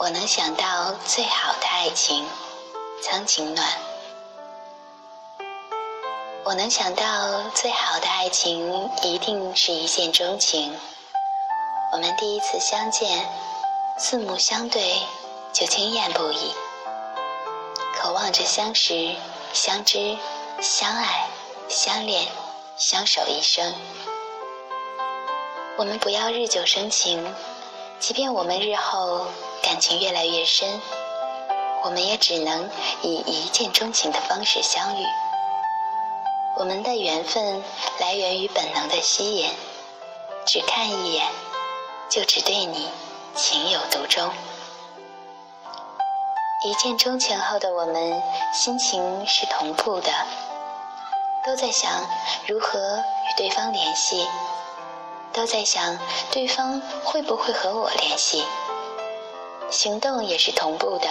我能想到最好的爱情，苍井暖。我能想到最好的爱情，一定是一见钟情。我们第一次相见，四目相对，就惊艳不已，渴望着相识、相知、相爱、相恋、相守一生。我们不要日久生情，即便我们日后。感情越来越深，我们也只能以一见钟情的方式相遇。我们的缘分来源于本能的吸引，只看一眼就只对你情有独钟。一见钟情后的我们心情是同步的，都在想如何与对方联系，都在想对方会不会和我联系。行动也是同步的，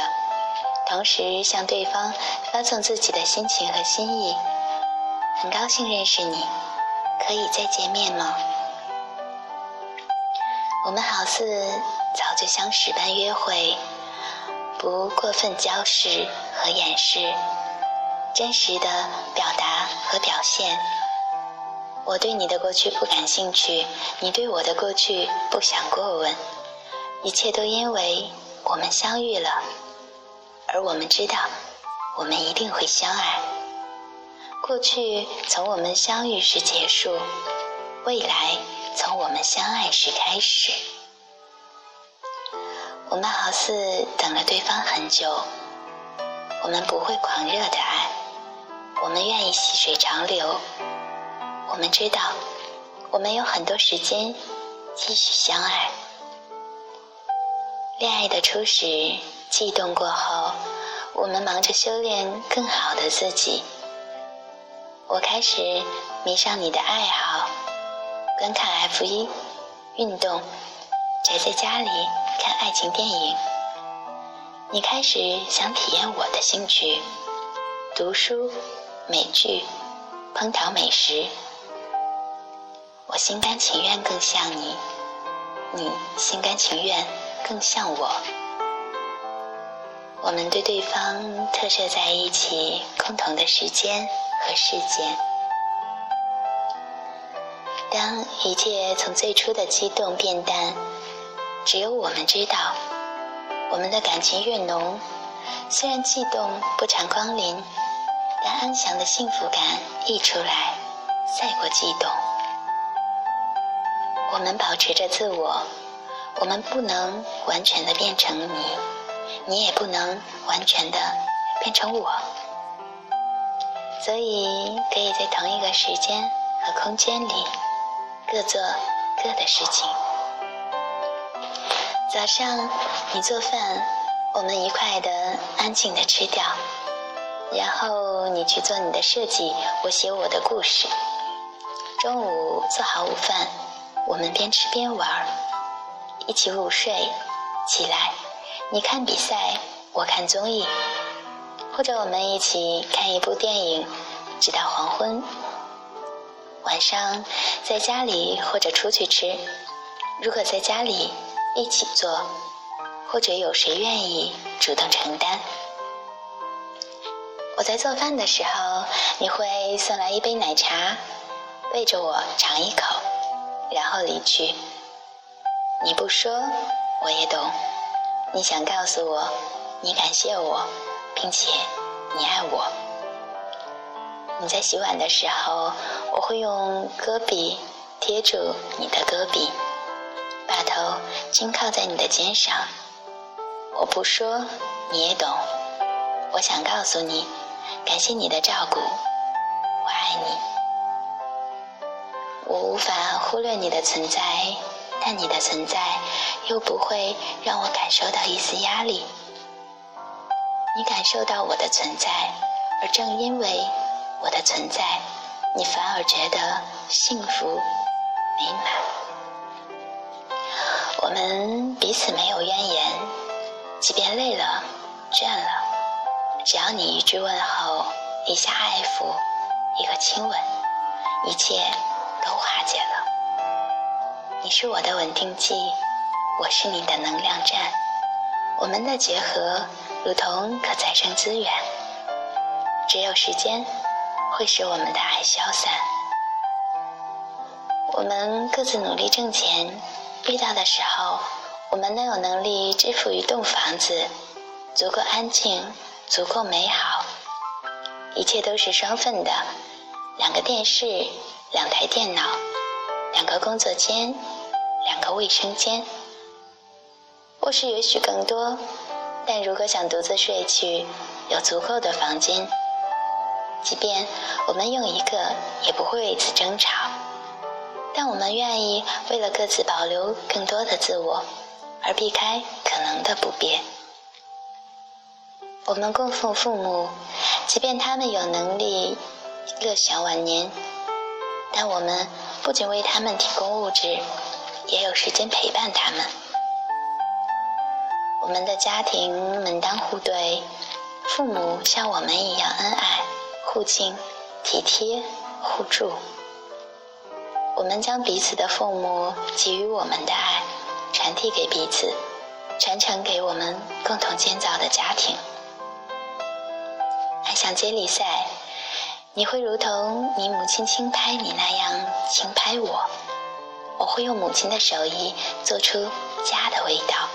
同时向对方发送自己的心情和心意。很高兴认识你，可以再见面吗？我们好似早就相识般约会，不过分交饰和掩饰，真实的表达和表现。我对你的过去不感兴趣，你对我的过去不想过问，一切都因为。我们相遇了，而我们知道，我们一定会相爱。过去从我们相遇时结束，未来从我们相爱时开始。我们好似等了对方很久，我们不会狂热的爱，我们愿意细水长流。我们知道，我们有很多时间继续相爱。恋爱的初始，悸动过后，我们忙着修炼更好的自己。我开始迷上你的爱好，观看 F 一，运动，宅在家里看爱情电影。你开始想体验我的兴趣，读书、美剧、烹调美食。我心甘情愿更像你，你心甘情愿。更像我，我们对对方特设在一起共同的时间和事件。当一切从最初的激动变淡，只有我们知道，我们的感情越浓，虽然悸动不常光临，但安详的幸福感溢出来，赛过悸动。我们保持着自我。我们不能完全的变成你，你也不能完全的变成我，所以可以在同一个时间和空间里各做各的事情。早上你做饭，我们一块的安静的吃掉，然后你去做你的设计，我写我的故事。中午做好午饭，我们边吃边玩儿。一起午睡，起来，你看比赛，我看综艺，或者我们一起看一部电影，直到黄昏。晚上在家里或者出去吃，如果在家里一起做，或者有谁愿意主动承担。我在做饭的时候，你会送来一杯奶茶，喂着我尝一口，然后离去。你不说，我也懂。你想告诉我，你感谢我，并且你爱我。你在洗碗的时候，我会用胳臂贴住你的胳臂，把头轻靠在你的肩上。我不说，你也懂。我想告诉你，感谢你的照顾，我爱你。我无法忽略你的存在。但你的存在又不会让我感受到一丝压力。你感受到我的存在，而正因为我的存在，你反而觉得幸福美满。我们彼此没有怨言，即便累了、倦了，只要你一句问候、一下爱抚、一个亲吻，一切都化解了。你是我的稳定剂，我是你的能量站。我们的结合如同可再生资源，只有时间会使我们的爱消散。我们各自努力挣钱，遇到的时候，我们能有能力支付一栋房子，足够安静，足够美好，一切都是双份的，两个电视，两台电脑，两个工作间，两个卫生间。卧室也许更多，但如果想独自睡去，有足够的房间。即便我们用一个，也不会为此争吵。但我们愿意为了各自保留更多的自我，而避开可能的不便。我们供奉父母，即便他们有能力乐享晚年，但我们不仅为他们提供物质，也有时间陪伴他们。我们的家庭门当户对，父母像我们一样恩爱、互敬、体贴、互助。我们将彼此的父母给予我们的爱传递给彼此，传承给我们共同建造的家庭。爱像接力赛，你会如同你母亲轻拍你那样轻拍我，我会用母亲的手艺做出家的味道。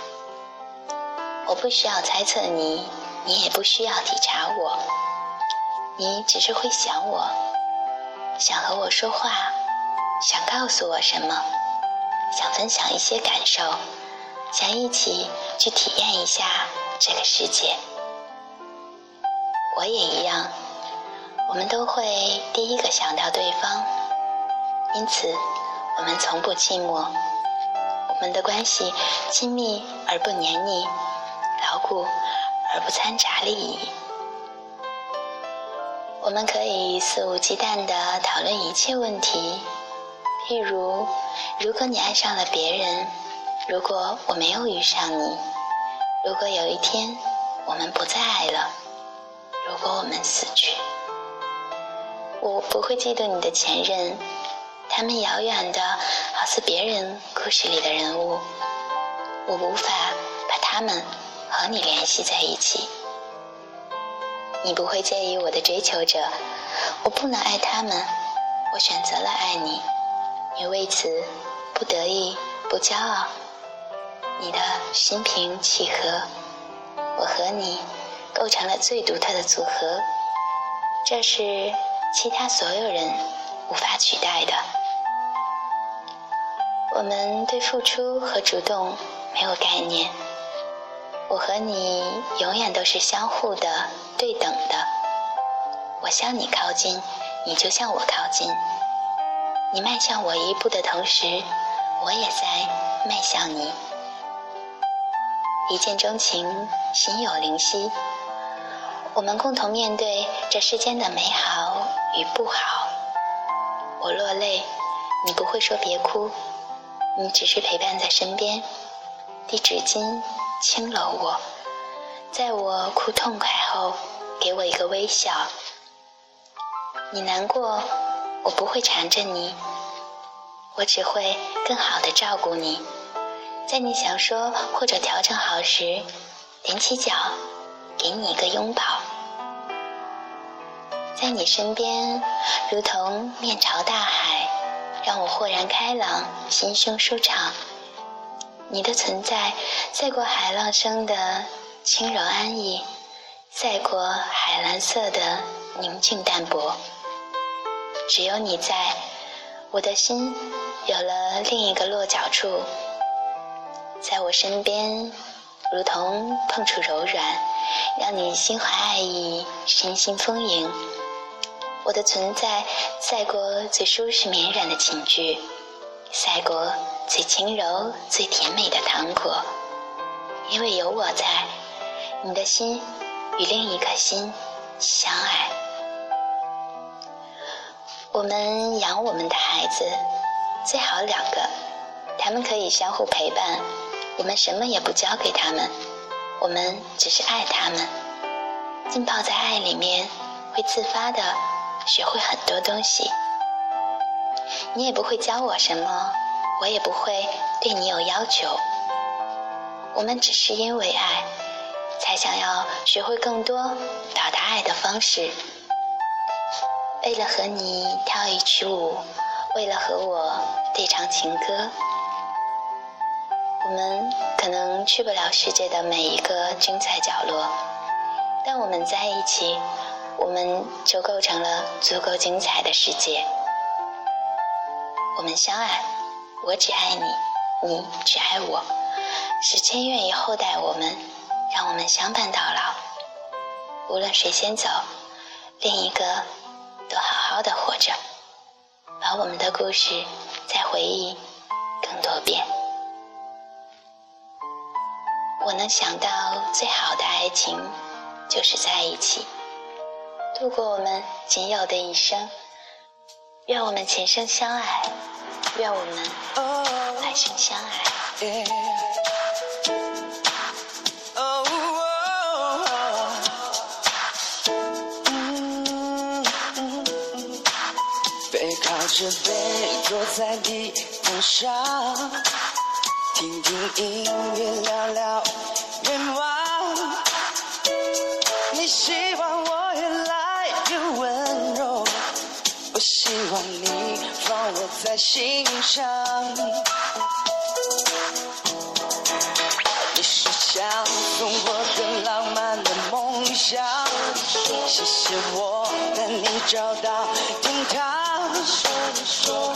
我不需要猜测你，你也不需要体察我，你只是会想我，想和我说话，想告诉我什么，想分享一些感受，想一起去体验一下这个世界。我也一样，我们都会第一个想到对方，因此我们从不寂寞，我们的关系亲密而不黏腻。牢固而不掺杂利益。我们可以肆无忌惮地讨论一切问题，譬如：如果你爱上了别人，如果我没有遇上你，如果有一天我们不再爱了，如果我们死去，我不会嫉妒你的前任，他们遥远的好似别人故事里的人物，我无法把他们。和你联系在一起，你不会介意我的追求者，我不能爱他们，我选择了爱你，你为此不得意不骄傲，你的心平气和，我和你构成了最独特的组合，这是其他所有人无法取代的。我们对付出和主动没有概念。我和你永远都是相互的、对等的。我向你靠近，你就向我靠近。你迈向我一步的同时，我也在迈向你。一见钟情，心有灵犀。我们共同面对这世间的美好与不好。我落泪，你不会说别哭，你只是陪伴在身边，递纸巾。轻搂我，在我哭痛快后，给我一个微笑。你难过，我不会缠着你，我只会更好的照顾你。在你想说或者调整好时，踮起脚，给你一个拥抱。在你身边，如同面朝大海，让我豁然开朗，心胸舒畅。你的存在赛过海浪声的轻柔安逸，赛过海蓝色的宁静淡泊。只有你在，我的心有了另一个落脚处。在我身边，如同碰触柔软，让你心怀爱意，身心丰盈。我的存在赛过最舒适绵软的寝具。赛过最轻柔、最甜美的糖果，因为有我在，你的心与另一颗心相爱。我们养我们的孩子，最好两个，他们可以相互陪伴。我们什么也不交给他们，我们只是爱他们。浸泡在爱里面，会自发的学会很多东西。你也不会教我什么，我也不会对你有要求。我们只是因为爱，才想要学会更多表达爱的方式。为了和你跳一曲舞，为了和我对唱情歌，我们可能去不了世界的每一个精彩角落，但我们在一起，我们就构成了足够精彩的世界。我们相爱，我只爱你，你只爱我。时间愿意厚待我们，让我们相伴到老。无论谁先走，另一个都好好的活着，把我们的故事再回忆更多遍。我能想到最好的爱情，就是在一起，度过我们仅有的一生。愿我们前生相爱，愿我们来生相爱。着背坐在地毯上，听听音乐，聊聊愿望。你在心上。你是想送我更浪漫的梦想，谢谢我带你找到天堂。说，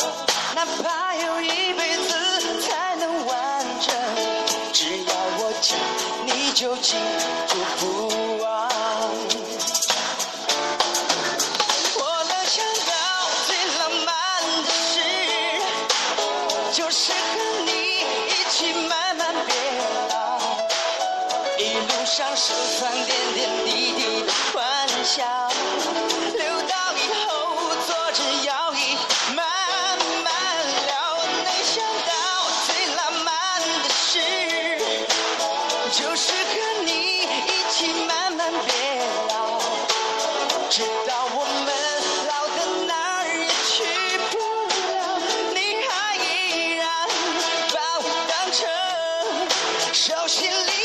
哪怕有一辈子才能完整，只要我讲，你就记住。手心里